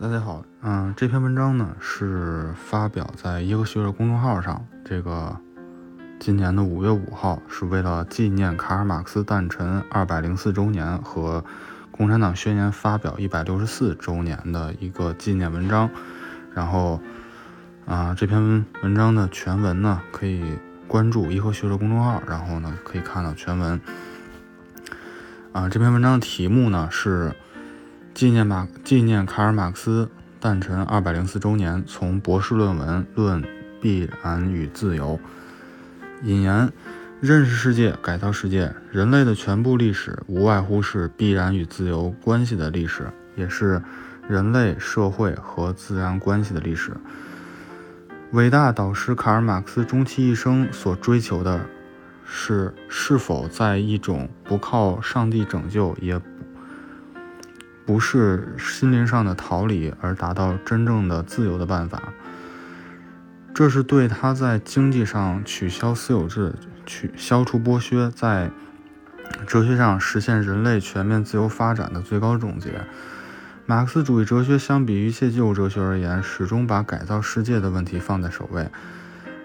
大家好，嗯，这篇文章呢是发表在耶和学者公众号上，这个今年的五月五号，是为了纪念卡尔马克思诞辰二百零四周年和共产党宣言发表一百六十四周年的一个纪念文章。然后，啊，这篇文章的全文呢，可以关注耶和学者公众号，然后呢可以看到全文。啊，这篇文章的题目呢是。纪念马纪念卡尔马克思诞辰二百零四周年，从博士论文论必然与自由。引言：认识世界，改造世界。人类的全部历史无外乎是必然与自由关系的历史，也是人类社会和自然关系的历史。伟大导师卡尔马克思终其一生所追求的是，是否在一种不靠上帝拯救也。不是心灵上的逃离而达到真正的自由的办法，这是对他在经济上取消私有制、取消除剥削，在哲学上实现人类全面自由发展的最高总结。马克思主义哲学相比于一切旧哲学而言，始终把改造世界的问题放在首位，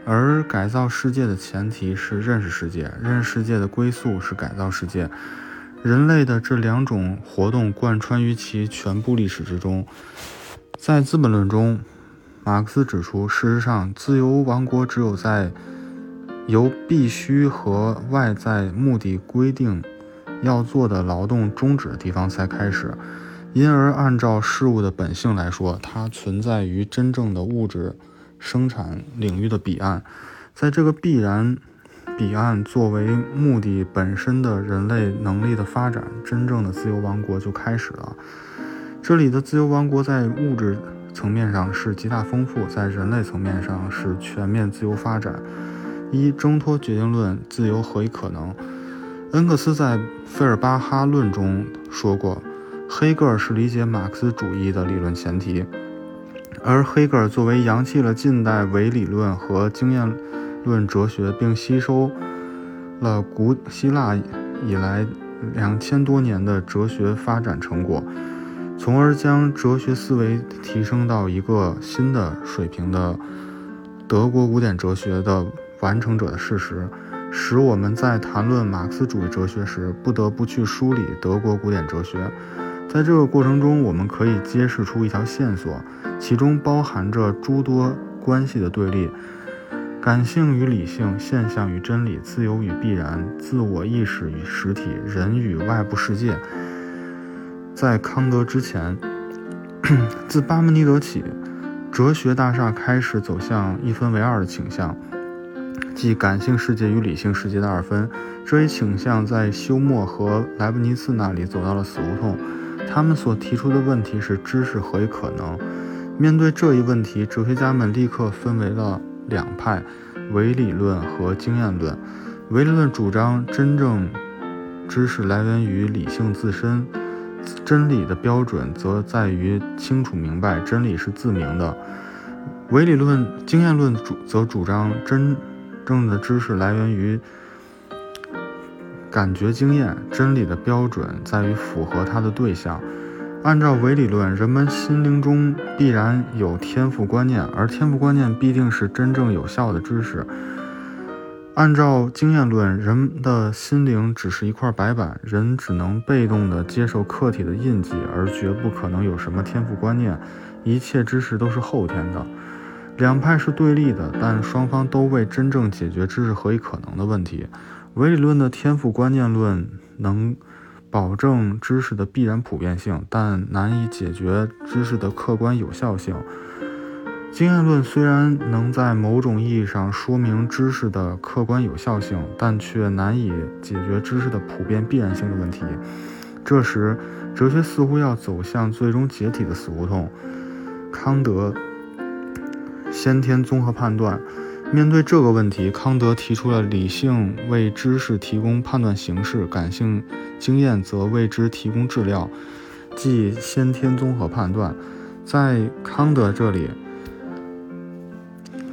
而改造世界的前提是认识世界，认识世界的归宿是改造世界。人类的这两种活动贯穿于其全部历史之中。在《资本论》中，马克思指出，事实上，自由王国只有在由必须和外在目的规定要做的劳动终止的地方才开始。因而，按照事物的本性来说，它存在于真正的物质生产领域的彼岸。在这个必然。彼岸作为目的本身的人类能力的发展，真正的自由王国就开始了。这里的自由王国在物质层面上是极大丰富，在人类层面上是全面自由发展。一挣脱决定论，自由何以可能？恩格斯在《费尔巴哈论》中说过，黑格尔是理解马克思主义的理论前提，而黑格尔作为扬弃了近代唯理论和经验。论哲学，并吸收了古希腊以来两千多年的哲学发展成果，从而将哲学思维提升到一个新的水平的德国古典哲学的完成者的事实，使我们在谈论马克思主义哲学时，不得不去梳理德国古典哲学。在这个过程中，我们可以揭示出一条线索，其中包含着诸多关系的对立。感性与理性，现象与真理，自由与必然，自我意识与实体，人与外部世界。在康德之前，自巴门尼德起，哲学大厦开始走向一分为二的倾向，即感性世界与理性世界的二分。这一倾向在休谟和莱布尼茨那里走到了死胡同。他们所提出的问题是：知识何以可能？面对这一问题，哲学家们立刻分为了。两派，唯理论和经验论。唯理论主张真正知识来源于理性自身，真理的标准则在于清楚明白，真理是自明的。唯理论、经验论主则主张真正的知识来源于感觉经验，真理的标准在于符合它的对象。按照唯理论，人们心灵中必然有天赋观念，而天赋观念必定是真正有效的知识。按照经验论，人的心灵只是一块白板，人只能被动地接受客体的印记，而绝不可能有什么天赋观念。一切知识都是后天的。两派是对立的，但双方都为真正解决知识何以可能的问题。唯理论的天赋观念论能。保证知识的必然普遍性，但难以解决知识的客观有效性。经验论虽然能在某种意义上说明知识的客观有效性，但却难以解决知识的普遍必然性的问题。这时，哲学似乎要走向最终解体的死胡同。康德先天综合判断。面对这个问题，康德提出了理性为知识提供判断形式，感性经验则为之提供质料，即先天综合判断。在康德这里，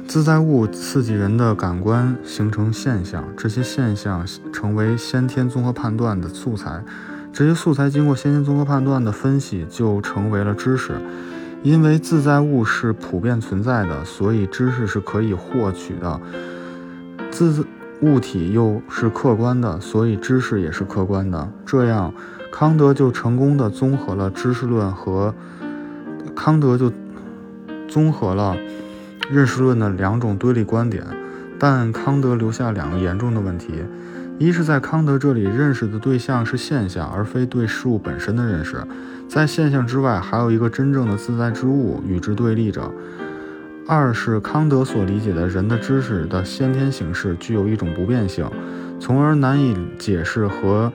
自在物刺激人的感官，形成现象，这些现象成为先天综合判断的素材。这些素材经过先天综合判断的分析，就成为了知识。因为自在物是普遍存在的，所以知识是可以获取的。自物体又是客观的，所以知识也是客观的。这样，康德就成功的综合了知识论和康德就综合了认识论的两种对立观点。但康德留下两个严重的问题：一是，在康德这里，认识的对象是现象，而非对事物本身的认识。在现象之外，还有一个真正的自在之物与之对立着。二是康德所理解的人的知识的先天形式具有一种不变性，从而难以解释和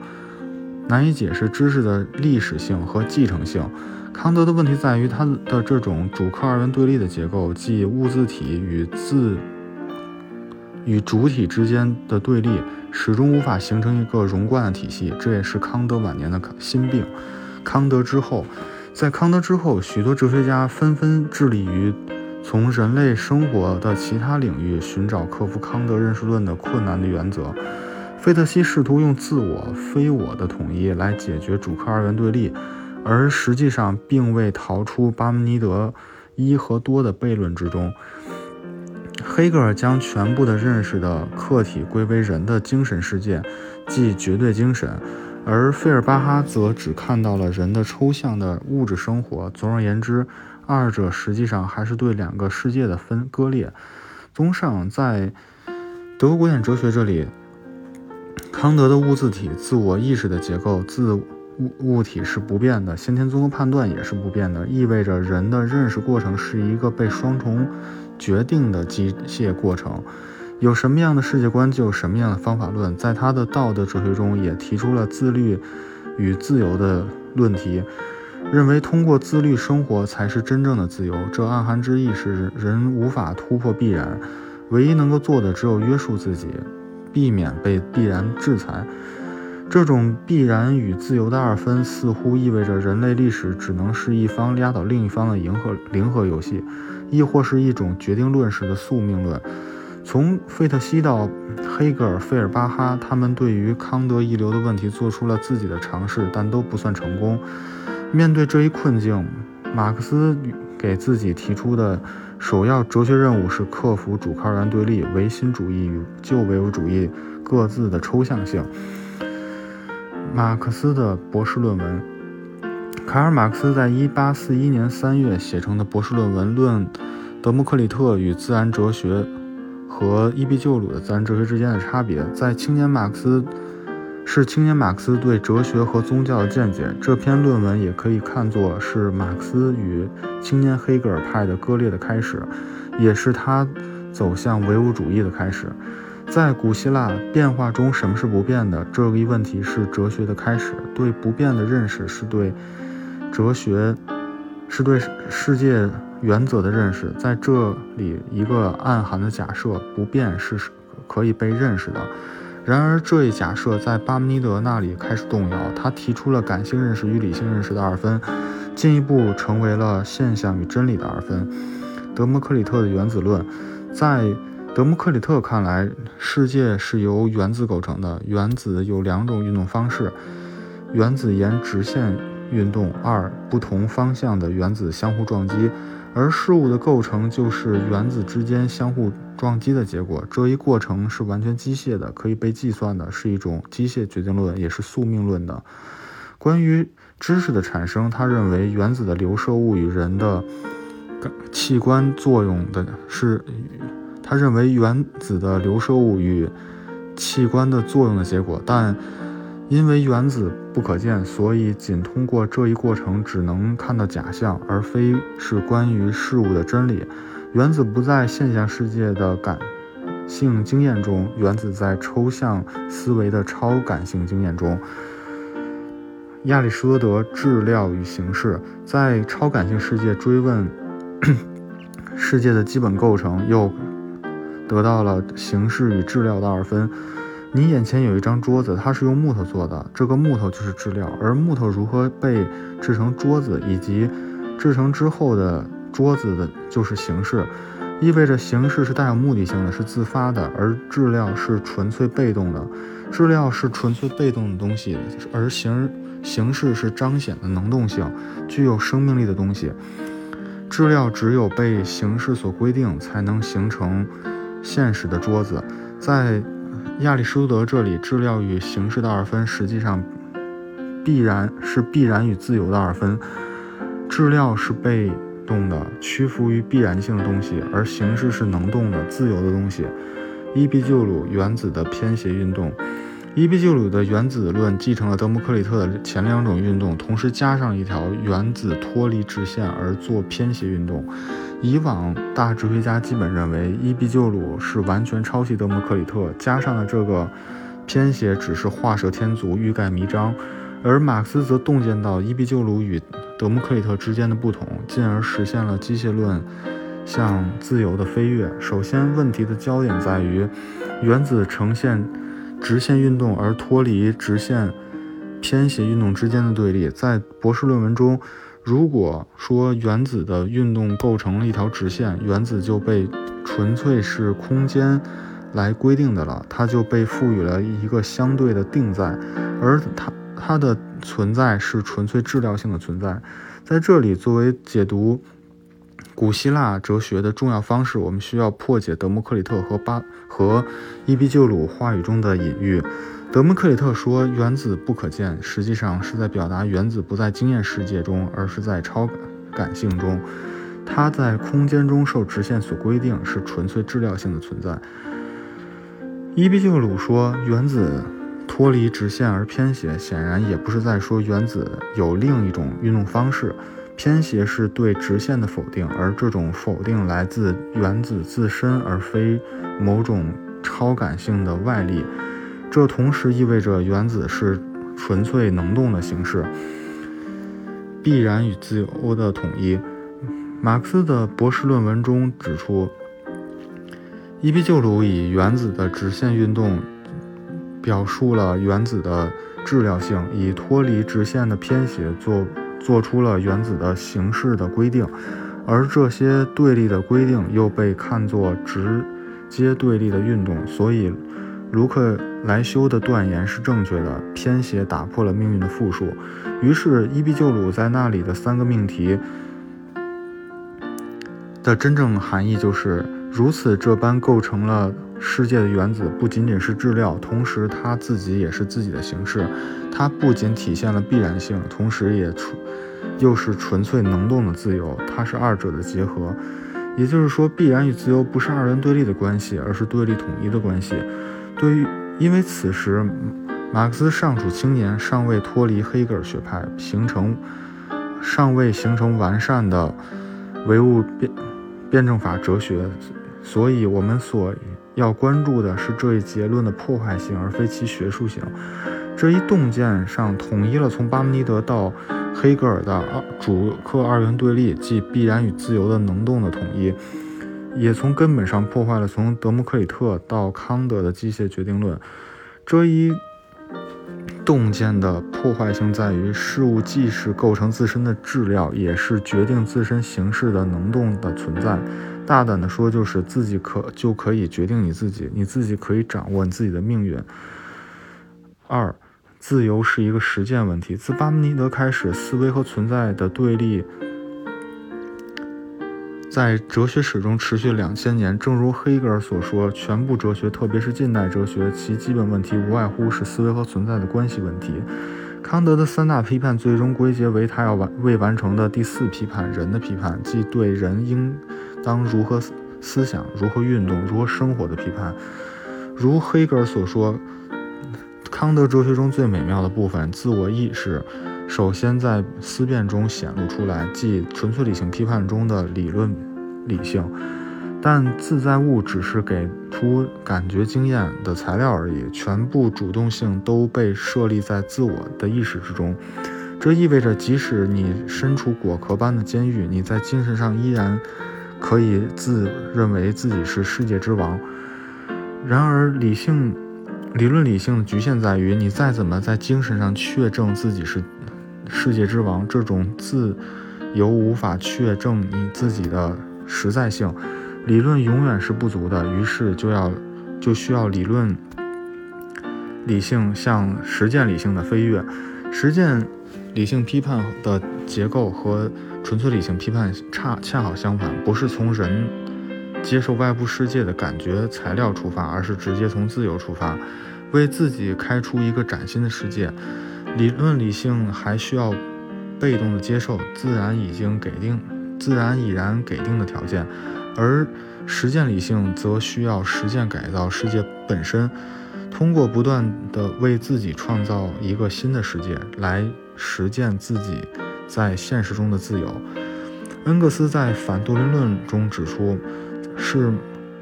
难以解释知识的历史性和继承性。康德的问题在于他的这种主客二元对立的结构，即物自体与自与主体之间的对立，始终无法形成一个融贯的体系。这也是康德晚年的心病。康德之后，在康德之后，许多哲学家纷纷致力于从人类生活的其他领域寻找克服康德认识论的困难的原则。费特西试图用自我非我的统一来解决主客二元对立，而实际上并未逃出巴门尼德一和多的悖论之中。黑格尔将全部的认识的客体归为人的精神世界，即绝对精神。而费尔巴哈则只看到了人的抽象的物质生活。总而言之，二者实际上还是对两个世界的分割裂。综上，在德国古典哲学这里，康德的物自体、自我意识的结构、自物物体是不变的，先天综合判断也是不变的，意味着人的认识过程是一个被双重决定的机械过程。有什么样的世界观，就有什么样的方法论。在他的道德哲学中，也提出了自律与自由的论题，认为通过自律生活才是真正的自由。这暗含之意是，人无法突破必然，唯一能够做的只有约束自己，避免被必然制裁。这种必然与自由的二分，似乎意味着人类历史只能是一方压倒另一方的零和零和游戏，亦或是一种决定论式的宿命论。从费特西到黑格尔、费尔巴哈，他们对于康德遗留的问题做出了自己的尝试，但都不算成功。面对这一困境，马克思给自己提出的首要哲学任务是克服主客二元对立、唯心主义与旧唯物主义各自的抽象性。马克思的博士论文，卡尔·马克思在1841年3月写成的博士论文《论德谟克里特与自然哲学》。和伊壁鸠鲁的自然哲学之间的差别，在青年马克思是青年马克思对哲学和宗教的见解。这篇论文也可以看作是马克思与青年黑格尔派的割裂的开始，也是他走向唯物主义的开始。在古希腊变化中，什么是不变的？这个一问题是哲学的开始。对不变的认识是对哲学，是对世界。原则的认识，在这里一个暗含的假设：不变是可以被认识的。然而，这一假设在巴门尼德那里开始动摇。他提出了感性认识与理性认识的二分，进一步成为了现象与真理的二分。德谟克里特的原子论，在德谟克里特看来，世界是由原子构成的。原子有两种运动方式：原子沿直线运动；二不同方向的原子相互撞击。而事物的构成就是原子之间相互撞击的结果，这一过程是完全机械的，可以被计算的，是一种机械决定论，也是宿命论的。关于知识的产生，他认为原子的流射物与人的器官作用的是，他认为原子的流射物与器官的作用的结果，但。因为原子不可见，所以仅通过这一过程只能看到假象，而非是关于事物的真理。原子不在现象世界的感性经验中，原子在抽象思维的超感性经验中。亚里士多德《质料与形式》在超感性世界追问 世界的基本构成，又得到了形式与质料的二分。你眼前有一张桌子，它是用木头做的，这个木头就是质料，而木头如何被制成桌子，以及制成之后的桌子的，就是形式，意味着形式是带有目的性的，是自发的，而质料是纯粹被动的。质料是纯粹被动的东西，而形形式是彰显的能动性，具有生命力的东西。质料只有被形式所规定，才能形成现实的桌子。在亚里士多德这里，质料与形式的二分实际上必然是必然与自由的二分。质料是被动的，屈服于必然性的东西，而形式是能动的、自由的东西。伊壁鸠鲁原子的偏斜运动。伊壁鸠鲁的原子论继承了德谟克里特的前两种运动，同时加上一条原子脱离直线而做偏斜运动。以往大哲学家基本认为伊壁鸠鲁是完全抄袭德谟克里特，加上的这个偏斜只是画蛇添足、欲盖弥彰。而马克思则洞见到伊壁鸠鲁与德谟克里特之间的不同，进而实现了机械论向自由的飞跃。首先，问题的焦点在于原子呈现。直线运动而脱离直线偏斜运动之间的对立，在博士论文中，如果说原子的运动构成了一条直线，原子就被纯粹是空间来规定的了，它就被赋予了一个相对的定在，而它它的存在是纯粹质料性的存在。在这里，作为解读。古希腊哲学的重要方式，我们需要破解德谟克里特和巴和伊壁鸠鲁话语中的隐喻。德谟克里特说原子不可见，实际上是在表达原子不在经验世界中，而是在超感性中。它在空间中受直线所规定，是纯粹质料性的存在。伊壁鸠鲁说原子脱离直线而偏斜，显然也不是在说原子有另一种运动方式。偏斜是对直线的否定，而这种否定来自原子自身，而非某种超感性的外力。这同时意味着原子是纯粹能动的形式，必然与自由的统一。马克思的博士论文中指出，伊壁鸠鲁以原子的直线运动表述了原子的质量性，以脱离直线的偏斜做。做出了原子的形式的规定，而这些对立的规定又被看作直接对立的运动，所以卢克莱修的断言是正确的。偏斜打破了命运的复数，于是伊壁鸠鲁在那里的三个命题的真正含义就是如此这般构成了。世界的原子不仅仅是质料，同时它自己也是自己的形式。它不仅体现了必然性，同时也出又是纯粹能动的自由。它是二者的结合。也就是说，必然与自由不是二元对立的关系，而是对立统一的关系。对于，因为此时马克思尚处青年，尚未脱离黑格尔学派，形成尚未形成完善的唯物辩辩证法哲学，所以我们所。要关注的是这一结论的破坏性，而非其学术性。这一洞见上统一了从巴门尼德到黑格尔的二主客二元对立，即必然与自由的能动的统一，也从根本上破坏了从德谟克里特到康德的机械决定论。这一洞见的破坏性在于，事物既是构成自身的质料，也是决定自身形式的能动的存在。大胆的说，就是自己可就可以决定你自己，你自己可以掌握你自己的命运。二，自由是一个实践问题。自巴门尼德开始，思维和存在的对立在哲学史中持续两千年。正如黑格尔所说，全部哲学，特别是近代哲学，其基本问题无外乎是思维和存在的关系问题。康德的三大批判最终归结为他要完未完成的第四批判——人的批判，即对人应。当如何思想、如何运动、如何生活的批判，如黑格尔所说，康德哲学中最美妙的部分——自我意识，首先在思辨中显露出来，即纯粹理性批判中的理论理性。但自在物只是给出感觉经验的材料而已，全部主动性都被设立在自我的意识之中。这意味着，即使你身处果壳般的监狱，你在精神上依然。可以自认为自己是世界之王，然而理性理论理性的局限在于，你再怎么在精神上确证自己是世界之王，这种自由无法确证你自己的实在性，理论永远是不足的。于是就要就需要理论理性向实践理性的飞跃，实践理性批判的结构和纯粹理性批判恰恰好相反，不是从人接受外部世界的感觉材料出发，而是直接从自由出发，为自己开出一个崭新的世界。理论理性还需要被动的接受自然已经给定、自然已然给定的条件，而实践理性则需要实践改造世界本身。通过不断的为自己创造一个新的世界，来实践自己在现实中的自由。恩格斯在《反多林论》中指出，是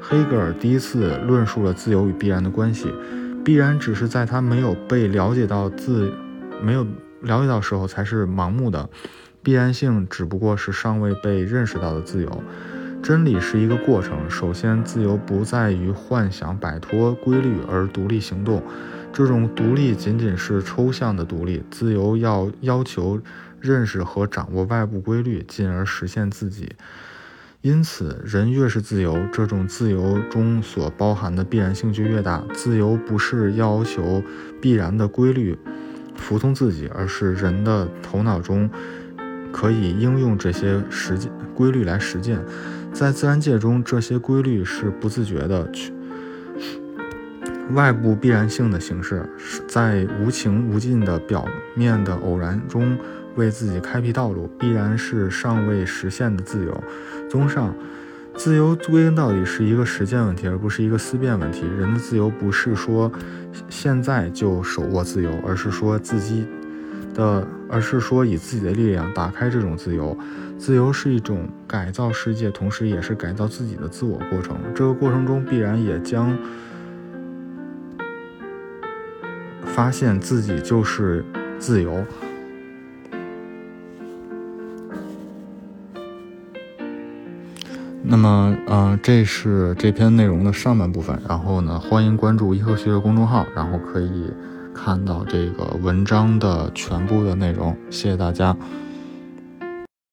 黑格尔第一次论述了自由与必然的关系。必然只是在他没有被了解到自没有了解到时候才是盲目的，必然性只不过是尚未被认识到的自由。真理是一个过程。首先，自由不在于幻想摆脱规律而独立行动，这种独立仅仅是抽象的独立。自由要要求认识和掌握外部规律，进而实现自己。因此，人越是自由，这种自由中所包含的必然性就越大。自由不是要求必然的规律服从自己，而是人的头脑中可以应用这些实践规律来实践。在自然界中，这些规律是不自觉的去，外部必然性的形式，在无情无尽的表面的偶然中为自己开辟道路，必然是尚未实现的自由。综上，自由归根到底是一个实践问题，而不是一个思辨问题。人的自由不是说现在就手握自由，而是说自己的，而是说以自己的力量打开这种自由。自由是一种改造世界，同时也是改造自己的自我过程。这个过程中必然也将发现自己就是自由。那么，嗯，这是这篇内容的上半部分。然后呢，欢迎关注颐和学的公众号，然后可以看到这个文章的全部的内容。谢谢大家。